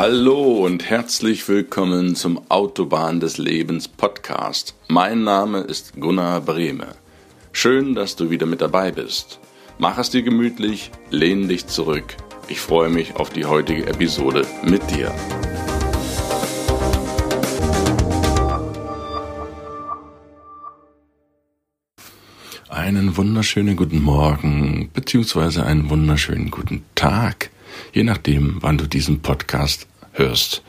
Hallo und herzlich willkommen zum Autobahn des Lebens Podcast. Mein Name ist Gunnar Brehme. Schön, dass du wieder mit dabei bist. Mach es dir gemütlich, lehn dich zurück. Ich freue mich auf die heutige Episode mit dir. Einen wunderschönen guten Morgen beziehungsweise einen wunderschönen guten Tag, je nachdem, wann du diesen Podcast hörst.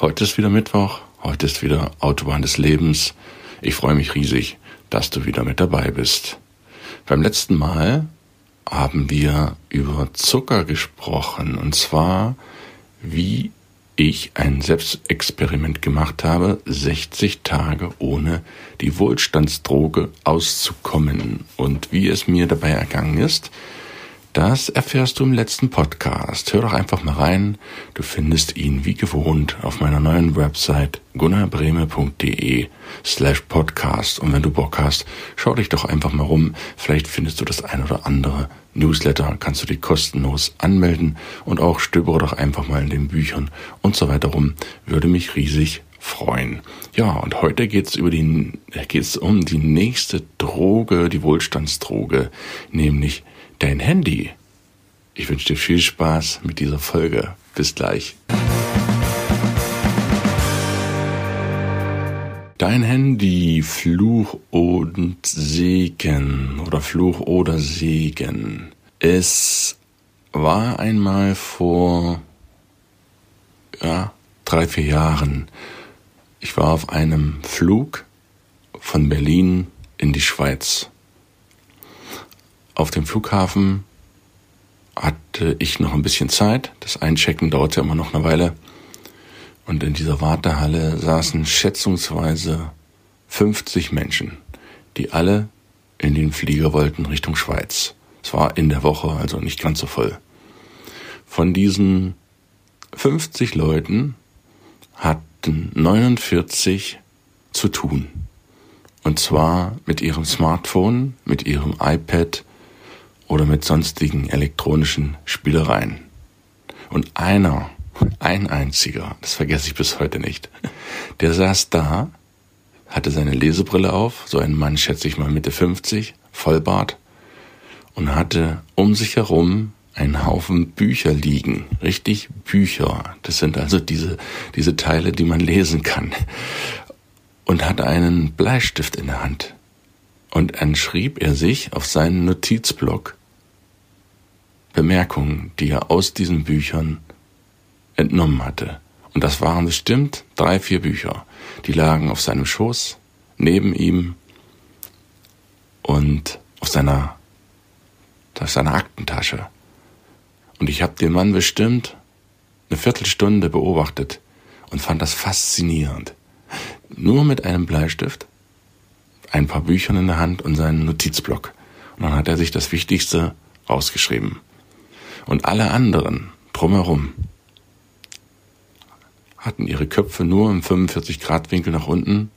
Heute ist wieder Mittwoch, heute ist wieder Autobahn des Lebens. Ich freue mich riesig, dass du wieder mit dabei bist. Beim letzten Mal haben wir über Zucker gesprochen und zwar wie ich ein Selbstexperiment gemacht habe, 60 Tage ohne die Wohlstandsdroge auszukommen und wie es mir dabei ergangen ist, das erfährst du im letzten Podcast. Hör doch einfach mal rein. Du findest ihn wie gewohnt auf meiner neuen Website gunnarbreme.de slash podcast. Und wenn du Bock hast, schau dich doch einfach mal rum. Vielleicht findest du das ein oder andere Newsletter, kannst du dich kostenlos anmelden und auch stöbere doch einfach mal in den Büchern und so weiter rum. Würde mich riesig freuen. Ja, und heute geht's über die, geht's um die nächste Droge, die Wohlstandsdroge, nämlich dein Handy. Ich wünsche dir viel Spaß mit dieser Folge. Bis gleich. Dein Handy, Fluch und Segen oder Fluch oder Segen. Es war einmal vor ja, drei, vier Jahren. Ich war auf einem Flug von Berlin in die Schweiz. Auf dem Flughafen hatte ich noch ein bisschen Zeit. Das Einchecken dauerte immer noch eine Weile. Und in dieser Wartehalle saßen schätzungsweise 50 Menschen, die alle in den Flieger wollten Richtung Schweiz. Es war in der Woche, also nicht ganz so voll. Von diesen 50 Leuten hatten 49 zu tun. Und zwar mit ihrem Smartphone, mit ihrem iPad, oder mit sonstigen elektronischen Spielereien. Und einer, ein einziger, das vergesse ich bis heute nicht, der saß da, hatte seine Lesebrille auf, so ein Mann schätze ich mal Mitte 50, Vollbart, und hatte um sich herum einen Haufen Bücher liegen. Richtig Bücher. Das sind also diese, diese Teile, die man lesen kann. Und hatte einen Bleistift in der Hand. Und dann schrieb er sich auf seinen Notizblock Bemerkungen, die er aus diesen Büchern entnommen hatte. Und das waren bestimmt drei, vier Bücher. Die lagen auf seinem Schoß, neben ihm und auf seiner, auf seiner Aktentasche. Und ich habe den Mann bestimmt eine Viertelstunde beobachtet und fand das faszinierend. Nur mit einem Bleistift, ein paar Büchern in der Hand und seinen Notizblock. Und dann hat er sich das Wichtigste rausgeschrieben. Und alle anderen drumherum hatten ihre Köpfe nur im 45-Grad-Winkel nach unten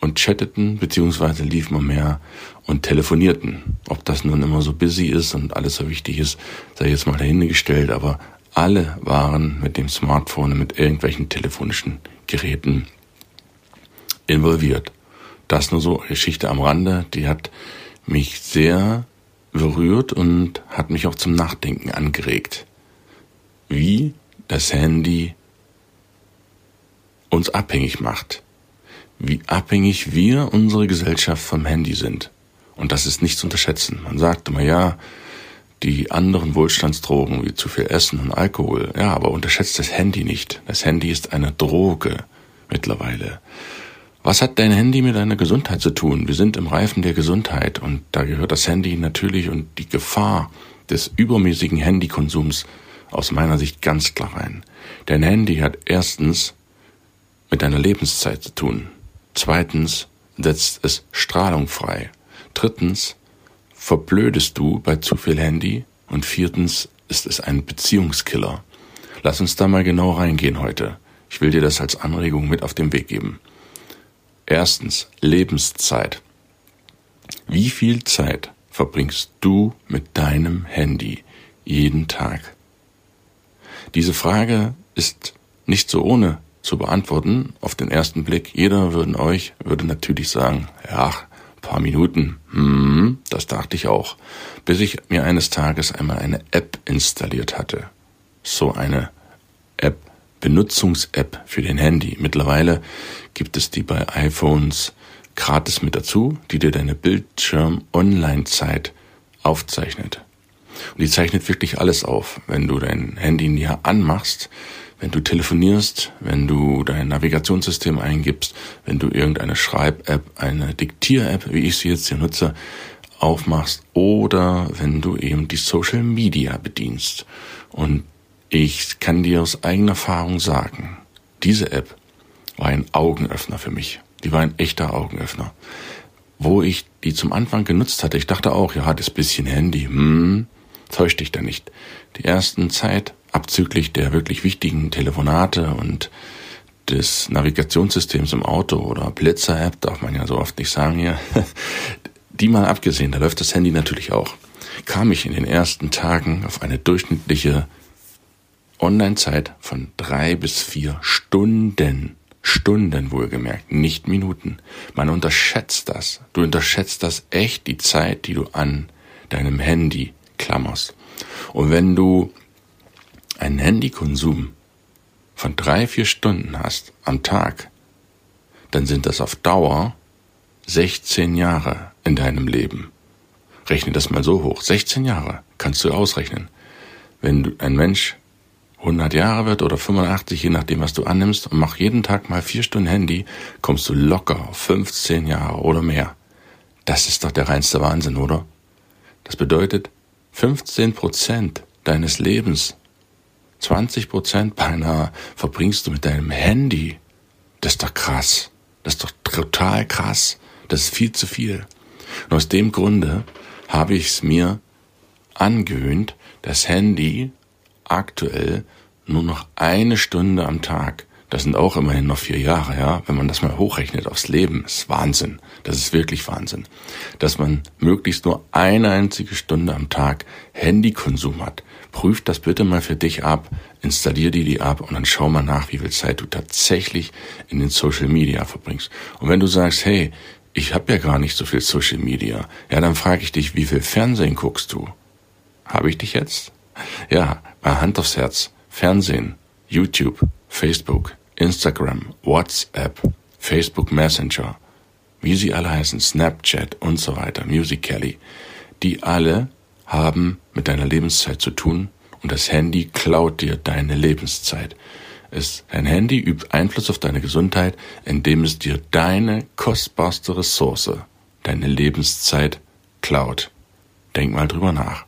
und chatteten beziehungsweise liefen umher und telefonierten. Ob das nun immer so busy ist und alles so wichtig ist, sei jetzt mal dahingestellt, aber alle waren mit dem Smartphone und mit irgendwelchen telefonischen Geräten involviert. Das nur so Geschichte am Rande, die hat mich sehr berührt und hat mich auch zum Nachdenken angeregt. Wie das Handy uns abhängig macht. Wie abhängig wir, unsere Gesellschaft vom Handy sind. Und das ist nicht zu unterschätzen. Man sagt immer, ja, die anderen Wohlstandsdrogen wie zu viel Essen und Alkohol, ja, aber unterschätzt das Handy nicht. Das Handy ist eine Droge mittlerweile. Was hat dein Handy mit deiner Gesundheit zu tun? Wir sind im Reifen der Gesundheit und da gehört das Handy natürlich und die Gefahr des übermäßigen Handykonsums aus meiner Sicht ganz klar rein. Dein Handy hat erstens mit deiner Lebenszeit zu tun. Zweitens setzt es Strahlung frei. Drittens verblödest du bei zu viel Handy. Und viertens ist es ein Beziehungskiller. Lass uns da mal genau reingehen heute. Ich will dir das als Anregung mit auf den Weg geben. Erstens Lebenszeit. Wie viel Zeit verbringst du mit deinem Handy jeden Tag? Diese Frage ist nicht so ohne zu beantworten auf den ersten Blick. Jeder würden euch würde natürlich sagen, ja, paar Minuten. Hm, das dachte ich auch, bis ich mir eines Tages einmal eine App installiert hatte. So eine Benutzungs-App für den Handy. Mittlerweile gibt es die bei iPhones gratis mit dazu, die dir deine Bildschirm-Online-Zeit aufzeichnet. Und die zeichnet wirklich alles auf. Wenn du dein Handy näher anmachst, wenn du telefonierst, wenn du dein Navigationssystem eingibst, wenn du irgendeine Schreib-App, eine Diktier-App, wie ich sie jetzt hier nutze, aufmachst oder wenn du eben die Social Media bedienst. Und ich kann dir aus eigener Erfahrung sagen, diese App war ein Augenöffner für mich. Die war ein echter Augenöffner. Wo ich die zum Anfang genutzt hatte, ich dachte auch, ja, das bisschen Handy, hm, täuscht dich da nicht. Die ersten Zeit abzüglich der wirklich wichtigen Telefonate und des Navigationssystems im Auto oder Blitzer-App, darf man ja so oft nicht sagen hier, die mal abgesehen, da läuft das Handy natürlich auch, kam ich in den ersten Tagen auf eine durchschnittliche Online-Zeit von drei bis vier Stunden. Stunden wohlgemerkt, nicht Minuten. Man unterschätzt das. Du unterschätzt das echt, die Zeit, die du an deinem Handy klammerst. Und wenn du einen Handykonsum von drei, vier Stunden hast am Tag, dann sind das auf Dauer 16 Jahre in deinem Leben. Rechne das mal so hoch. 16 Jahre kannst du ausrechnen. Wenn du ein Mensch 100 Jahre wird oder 85, je nachdem, was du annimmst, und mach jeden Tag mal vier Stunden Handy, kommst du locker auf 15 Jahre oder mehr. Das ist doch der reinste Wahnsinn, oder? Das bedeutet, 15 Prozent deines Lebens 20 Prozent beinahe verbringst du mit deinem Handy. Das ist doch krass. Das ist doch total krass. Das ist viel zu viel. Und aus dem Grunde habe ich es mir angewöhnt, das Handy aktuell nur noch eine Stunde am Tag das sind auch immerhin noch vier Jahre, ja. Wenn man das mal hochrechnet aufs Leben, ist Wahnsinn. Das ist wirklich Wahnsinn. Dass man möglichst nur eine einzige Stunde am Tag Handykonsum hat. Prüf das bitte mal für dich ab, installier dir die ab und dann schau mal nach, wie viel Zeit du tatsächlich in den Social Media verbringst. Und wenn du sagst, hey, ich habe ja gar nicht so viel Social Media, ja, dann frage ich dich, wie viel Fernsehen guckst du? Habe ich dich jetzt? Ja, bei Hand aufs Herz. Fernsehen, YouTube, Facebook, Instagram, WhatsApp, Facebook Messenger, wie sie alle heißen, Snapchat und so weiter, Musical.ly, die alle haben mit deiner Lebenszeit zu tun und das Handy klaut dir deine Lebenszeit. Es, dein Handy übt Einfluss auf deine Gesundheit, indem es dir deine kostbarste Ressource, deine Lebenszeit, klaut. Denk mal drüber nach.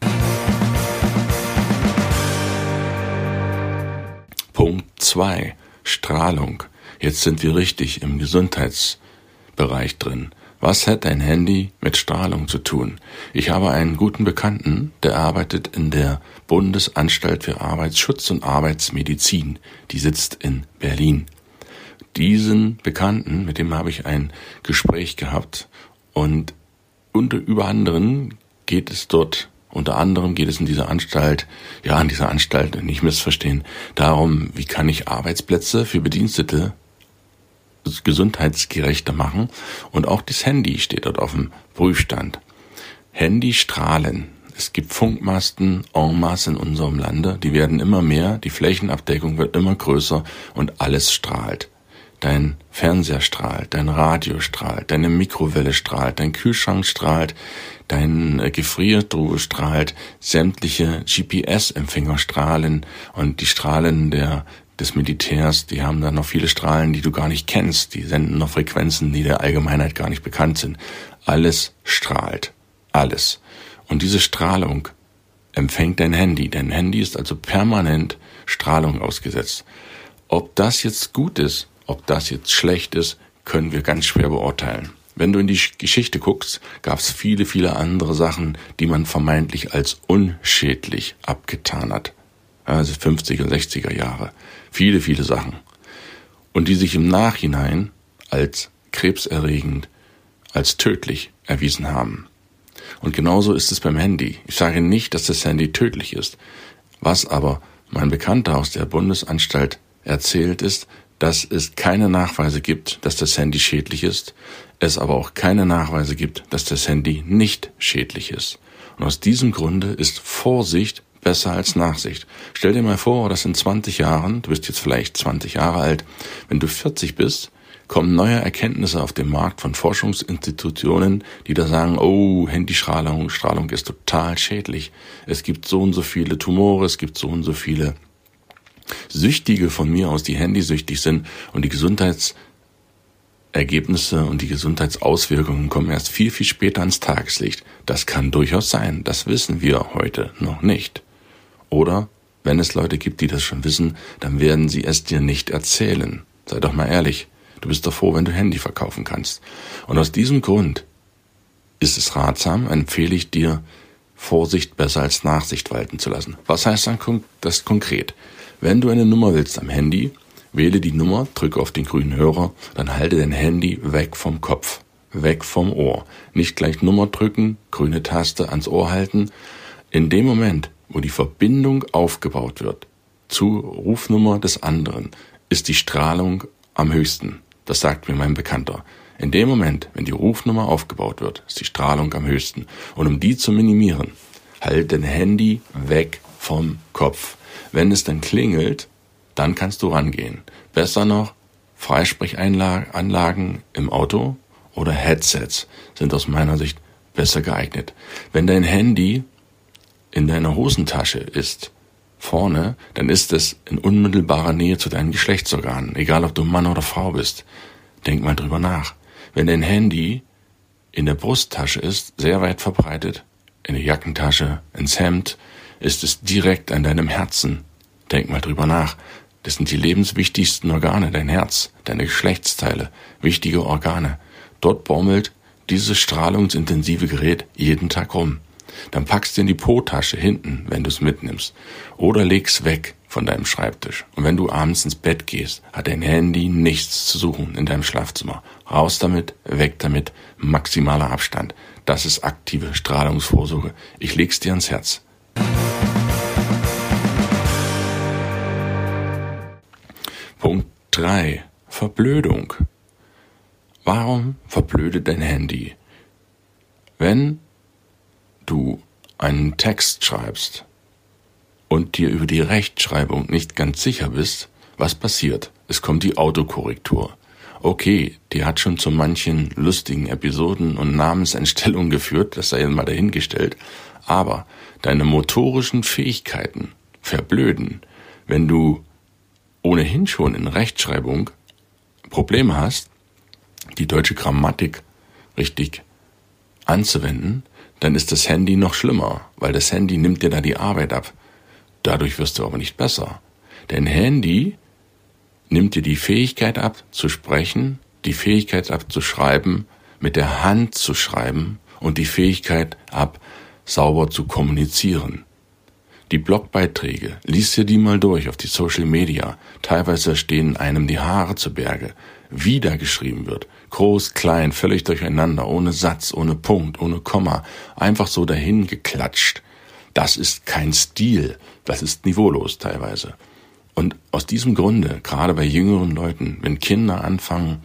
Punkt zwei Strahlung. Jetzt sind wir richtig im Gesundheitsbereich drin. Was hat ein Handy mit Strahlung zu tun? Ich habe einen guten Bekannten, der arbeitet in der Bundesanstalt für Arbeitsschutz und Arbeitsmedizin. Die sitzt in Berlin. Diesen Bekannten, mit dem habe ich ein Gespräch gehabt und unter über anderen geht es dort unter anderem geht es in dieser Anstalt, ja, in dieser Anstalt, nicht missverstehen, darum, wie kann ich Arbeitsplätze für Bedienstete gesundheitsgerechter machen. Und auch das Handy steht dort auf dem Prüfstand. Handystrahlen. Es gibt Funkmasten en masse in unserem Lande. Die werden immer mehr, die Flächenabdeckung wird immer größer und alles strahlt. Dein Fernseher strahlt, dein Radio strahlt, deine Mikrowelle strahlt, dein Kühlschrank strahlt, dein äh, Gefriertruhe strahlt, sämtliche GPS-Empfänger strahlen und die Strahlen der des Militärs, die haben da noch viele Strahlen, die du gar nicht kennst, die senden noch Frequenzen, die der Allgemeinheit gar nicht bekannt sind. Alles strahlt. Alles. Und diese Strahlung empfängt dein Handy. Dein Handy ist also permanent Strahlung ausgesetzt. Ob das jetzt gut ist ob das jetzt schlecht ist, können wir ganz schwer beurteilen. Wenn du in die Geschichte guckst, gab es viele, viele andere Sachen, die man vermeintlich als unschädlich abgetan hat. Also 50er, 60er Jahre. Viele, viele Sachen. Und die sich im Nachhinein als krebserregend, als tödlich erwiesen haben. Und genauso ist es beim Handy. Ich sage nicht, dass das Handy tödlich ist. Was aber mein Bekannter aus der Bundesanstalt erzählt, ist, dass es keine Nachweise gibt, dass das Handy schädlich ist, es aber auch keine Nachweise gibt, dass das Handy nicht schädlich ist. Und aus diesem Grunde ist Vorsicht besser als Nachsicht. Stell dir mal vor, dass in 20 Jahren, du bist jetzt vielleicht 20 Jahre alt, wenn du 40 bist, kommen neue Erkenntnisse auf den Markt von Forschungsinstitutionen, die da sagen, oh, Handystrahlung, Strahlung ist total schädlich. Es gibt so und so viele Tumore, es gibt so und so viele Süchtige von mir aus, die handysüchtig sind und die Gesundheitsergebnisse und die Gesundheitsauswirkungen kommen erst viel, viel später ans Tageslicht. Das kann durchaus sein, das wissen wir heute noch nicht. Oder wenn es Leute gibt, die das schon wissen, dann werden sie es dir nicht erzählen. Sei doch mal ehrlich. Du bist doch froh, wenn du Handy verkaufen kannst. Und aus diesem Grund ist es ratsam, empfehle ich dir, Vorsicht besser als Nachsicht walten zu lassen. Was heißt das konkret? Wenn du eine Nummer willst am Handy, wähle die Nummer, drücke auf den grünen Hörer, dann halte dein Handy weg vom Kopf, weg vom Ohr. Nicht gleich Nummer drücken, grüne Taste ans Ohr halten. In dem Moment, wo die Verbindung aufgebaut wird zu Rufnummer des anderen, ist die Strahlung am höchsten. Das sagt mir mein Bekannter. In dem Moment, wenn die Rufnummer aufgebaut wird, ist die Strahlung am höchsten. Und um die zu minimieren, halt dein Handy weg vom Kopf. Wenn es dann klingelt, dann kannst du rangehen. Besser noch, Freisprechanlagen im Auto oder Headsets sind aus meiner Sicht besser geeignet. Wenn dein Handy in deiner Hosentasche ist, vorne, dann ist es in unmittelbarer Nähe zu deinen Geschlechtsorganen, egal ob du Mann oder Frau bist. Denk mal drüber nach. Wenn dein Handy in der Brusttasche ist, sehr weit verbreitet, in der Jackentasche, ins Hemd, ist es direkt an deinem Herzen. Denk mal drüber nach. Das sind die lebenswichtigsten Organe, dein Herz, deine Geschlechtsteile, wichtige Organe. Dort baumelt dieses strahlungsintensive Gerät jeden Tag rum. Dann packst du in die Po-Tasche hinten, wenn du es mitnimmst. Oder leg's weg von deinem Schreibtisch. Und wenn du abends ins Bett gehst, hat dein Handy nichts zu suchen in deinem Schlafzimmer. Raus damit, weg damit, maximaler Abstand. Das ist aktive Strahlungsvorsorge. Ich leg's dir ans Herz. 3. Verblödung. Warum verblödet dein Handy? Wenn du einen Text schreibst und dir über die Rechtschreibung nicht ganz sicher bist, was passiert? Es kommt die Autokorrektur. Okay, die hat schon zu manchen lustigen Episoden und Namensentstellungen geführt, das sei mal dahingestellt, aber deine motorischen Fähigkeiten verblöden, wenn du ohnehin schon in Rechtschreibung Probleme hast, die deutsche Grammatik richtig anzuwenden, dann ist das Handy noch schlimmer, weil das Handy nimmt dir da die Arbeit ab. Dadurch wirst du aber nicht besser. Denn Handy nimmt dir die Fähigkeit ab zu sprechen, die Fähigkeit ab zu schreiben, mit der Hand zu schreiben und die Fähigkeit ab, sauber zu kommunizieren. Die Blogbeiträge, lies dir die mal durch auf die Social Media. Teilweise stehen einem die Haare zu Berge, wie da geschrieben wird. Groß, klein, völlig durcheinander, ohne Satz, ohne Punkt, ohne Komma, einfach so dahin geklatscht. Das ist kein Stil, das ist niveaulos teilweise. Und aus diesem Grunde, gerade bei jüngeren Leuten, wenn Kinder anfangen,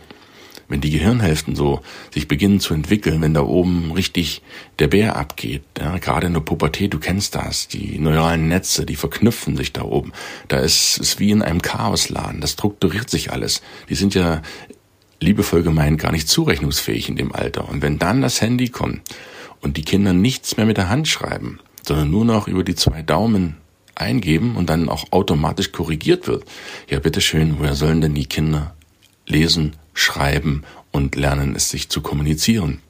wenn die Gehirnhälften so sich beginnen zu entwickeln, wenn da oben richtig der Bär abgeht, ja, gerade in der Pubertät, du kennst das, die neuralen Netze, die verknüpfen sich da oben. Da ist es wie in einem Chaosladen, das strukturiert sich alles. Die sind ja liebevoll gemeint gar nicht zurechnungsfähig in dem Alter. Und wenn dann das Handy kommt und die Kinder nichts mehr mit der Hand schreiben, sondern nur noch über die zwei Daumen eingeben und dann auch automatisch korrigiert wird, ja bitteschön, woher sollen denn die Kinder lesen, schreiben und lernen es sich zu kommunizieren.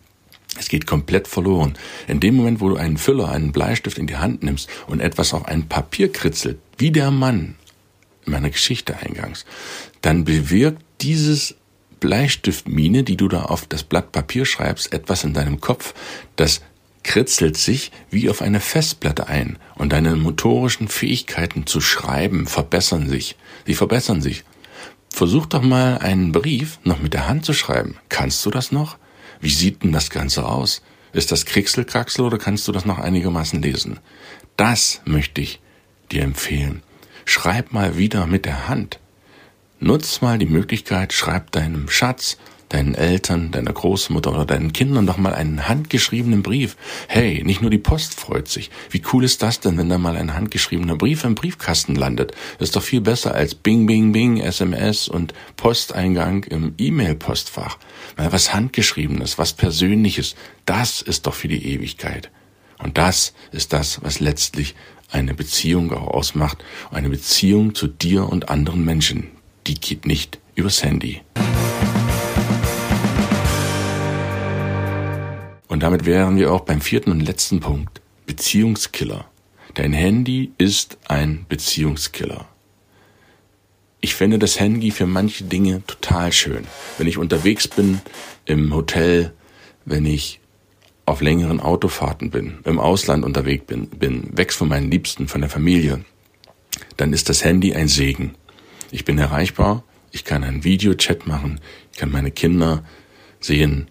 Es geht komplett verloren. In dem Moment, wo du einen Füller, einen Bleistift in die Hand nimmst und etwas auf ein Papier kritzelt, wie der Mann in meiner Geschichte eingangs, dann bewirkt dieses Bleistiftmine, die du da auf das Blatt Papier schreibst, etwas in deinem Kopf, das kritzelt sich wie auf eine Festplatte ein und deine motorischen Fähigkeiten zu schreiben verbessern sich. Sie verbessern sich. Versuch doch mal einen Brief noch mit der Hand zu schreiben. Kannst du das noch? Wie sieht denn das Ganze aus? Ist das Kriegselkraxel oder kannst du das noch einigermaßen lesen? Das möchte ich dir empfehlen. Schreib mal wieder mit der Hand. Nutz mal die Möglichkeit, schreib deinem Schatz, deinen Eltern, deiner Großmutter oder deinen Kindern doch mal einen handgeschriebenen Brief. Hey, nicht nur die Post freut sich. Wie cool ist das denn, wenn da mal ein handgeschriebener Brief im Briefkasten landet? Das ist doch viel besser als Bing, Bing, Bing, SMS und Posteingang im E-Mail-Postfach. Was handgeschriebenes, was Persönliches, das ist doch für die Ewigkeit. Und das ist das, was letztlich eine Beziehung auch ausmacht. Eine Beziehung zu dir und anderen Menschen. Die geht nicht übers Handy. Und damit wären wir auch beim vierten und letzten Punkt. Beziehungskiller. Dein Handy ist ein Beziehungskiller. Ich finde das Handy für manche Dinge total schön. Wenn ich unterwegs bin, im Hotel, wenn ich auf längeren Autofahrten bin, im Ausland unterwegs bin, bin, weg von meinen Liebsten, von der Familie, dann ist das Handy ein Segen. Ich bin erreichbar, ich kann einen Videochat machen, ich kann meine Kinder sehen,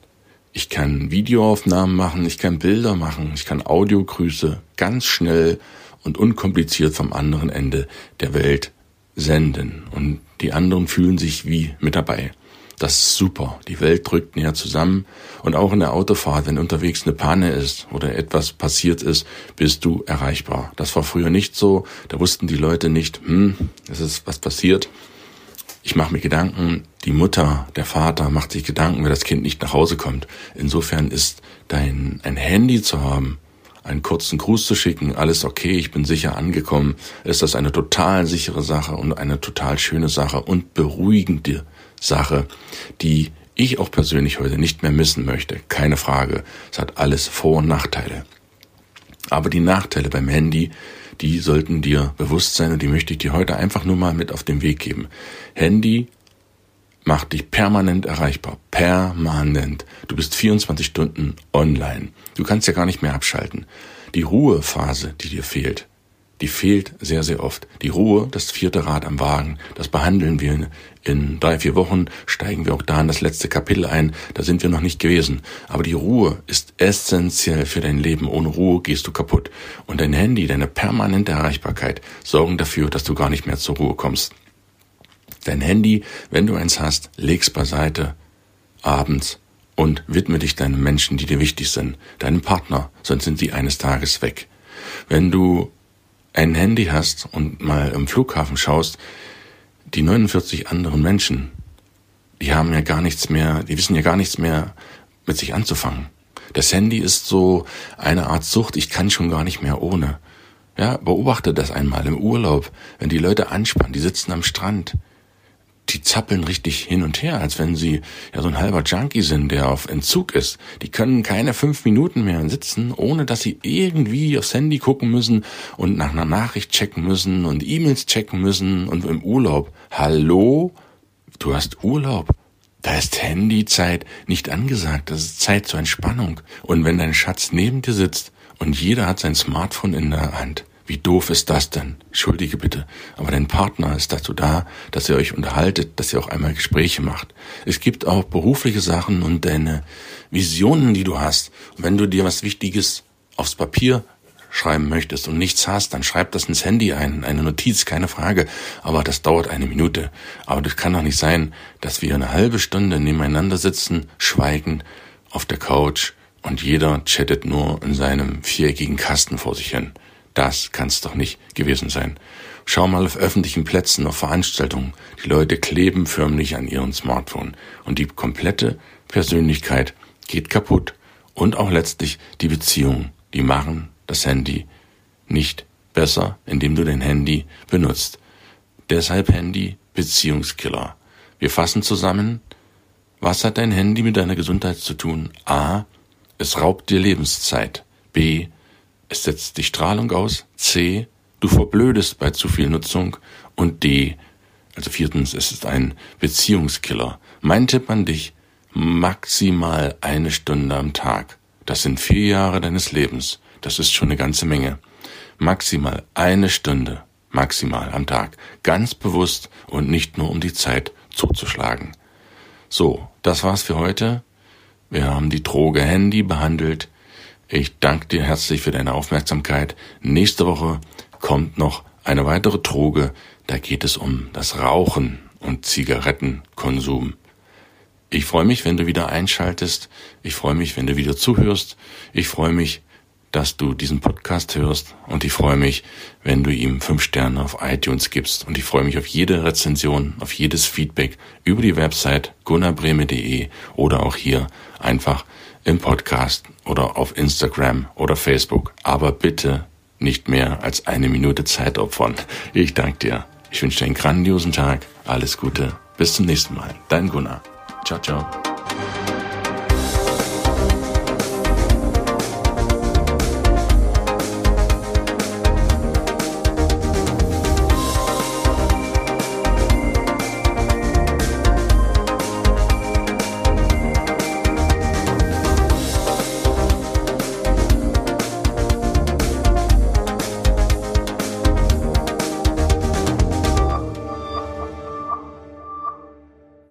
ich kann Videoaufnahmen machen, ich kann Bilder machen, ich kann Audiogrüße ganz schnell und unkompliziert vom anderen Ende der Welt senden. Und die anderen fühlen sich wie mit dabei. Das ist super. Die Welt drückt näher zusammen. Und auch in der Autofahrt, wenn unterwegs eine Panne ist oder etwas passiert ist, bist du erreichbar. Das war früher nicht so. Da wussten die Leute nicht, hm, es ist was passiert. Ich mache mir Gedanken, die Mutter, der Vater macht sich Gedanken, wenn das Kind nicht nach Hause kommt. Insofern ist dein ein Handy zu haben, einen kurzen Gruß zu schicken, alles okay, ich bin sicher angekommen, ist das eine total sichere Sache und eine total schöne Sache und beruhigende Sache, die ich auch persönlich heute nicht mehr missen möchte. Keine Frage. Es hat alles Vor- und Nachteile. Aber die Nachteile beim Handy die sollten dir bewusst sein und die möchte ich dir heute einfach nur mal mit auf den Weg geben. Handy macht dich permanent erreichbar. Permanent. Du bist 24 Stunden online. Du kannst ja gar nicht mehr abschalten. Die Ruhephase, die dir fehlt, die fehlt sehr, sehr oft. Die Ruhe, das vierte Rad am Wagen, das behandeln wir in drei, vier Wochen, steigen wir auch da in das letzte Kapitel ein, da sind wir noch nicht gewesen. Aber die Ruhe ist essentiell für dein Leben. Ohne Ruhe gehst du kaputt. Und dein Handy, deine permanente Erreichbarkeit sorgen dafür, dass du gar nicht mehr zur Ruhe kommst. Dein Handy, wenn du eins hast, leg's beiseite, abends, und widme dich deinen Menschen, die dir wichtig sind, deinem Partner, sonst sind sie eines Tages weg. Wenn du ein Handy hast und mal im Flughafen schaust, die 49 anderen Menschen, die haben ja gar nichts mehr, die wissen ja gar nichts mehr mit sich anzufangen. Das Handy ist so eine Art Sucht, ich kann schon gar nicht mehr ohne. Ja, beobachte das einmal im Urlaub, wenn die Leute anspannen, die sitzen am Strand, die zappeln richtig hin und her, als wenn sie ja so ein halber Junkie sind, der auf Entzug ist. Die können keine fünf Minuten mehr sitzen, ohne dass sie irgendwie aufs Handy gucken müssen und nach einer Nachricht checken müssen und E-Mails checken müssen und im Urlaub. Hallo? Du hast Urlaub. Da ist Handyzeit nicht angesagt. Das ist Zeit zur Entspannung. Und wenn dein Schatz neben dir sitzt und jeder hat sein Smartphone in der Hand, wie doof ist das denn? Entschuldige bitte. Aber dein Partner ist dazu da, dass ihr euch unterhaltet, dass ihr auch einmal Gespräche macht. Es gibt auch berufliche Sachen und deine Visionen, die du hast. Und wenn du dir was Wichtiges aufs Papier schreiben möchtest und nichts hast, dann schreib das ins Handy ein, eine Notiz, keine Frage. Aber das dauert eine Minute. Aber das kann doch nicht sein, dass wir eine halbe Stunde nebeneinander sitzen, schweigen auf der Couch und jeder chattet nur in seinem viereckigen Kasten vor sich hin. Das kann's doch nicht gewesen sein. Schau mal auf öffentlichen Plätzen, auf Veranstaltungen. Die Leute kleben förmlich an ihren Smartphone. Und die komplette Persönlichkeit geht kaputt. Und auch letztlich die Beziehungen. Die machen das Handy nicht besser, indem du dein Handy benutzt. Deshalb Handy Beziehungskiller. Wir fassen zusammen. Was hat dein Handy mit deiner Gesundheit zu tun? A. Es raubt dir Lebenszeit. B es setzt die Strahlung aus. C, du verblödest bei zu viel Nutzung. Und D, also viertens, es ist ein Beziehungskiller. Mein Tipp an dich, maximal eine Stunde am Tag. Das sind vier Jahre deines Lebens. Das ist schon eine ganze Menge. Maximal eine Stunde, maximal am Tag. Ganz bewusst und nicht nur um die Zeit zuzuschlagen. So, das war's für heute. Wir haben die Droge Handy behandelt. Ich danke dir herzlich für deine Aufmerksamkeit. Nächste Woche kommt noch eine weitere Droge. Da geht es um das Rauchen und Zigarettenkonsum. Ich freue mich, wenn du wieder einschaltest. Ich freue mich, wenn du wieder zuhörst. Ich freue mich, dass du diesen Podcast hörst und ich freue mich, wenn du ihm fünf Sterne auf iTunes gibst und ich freue mich auf jede Rezension, auf jedes Feedback über die Website gunnarbreme.de oder auch hier einfach im Podcast oder auf Instagram oder Facebook. Aber bitte nicht mehr als eine Minute Zeit opfern. Ich danke dir. Ich wünsche dir einen grandiosen Tag. Alles Gute. Bis zum nächsten Mal. Dein Gunnar. Ciao, ciao.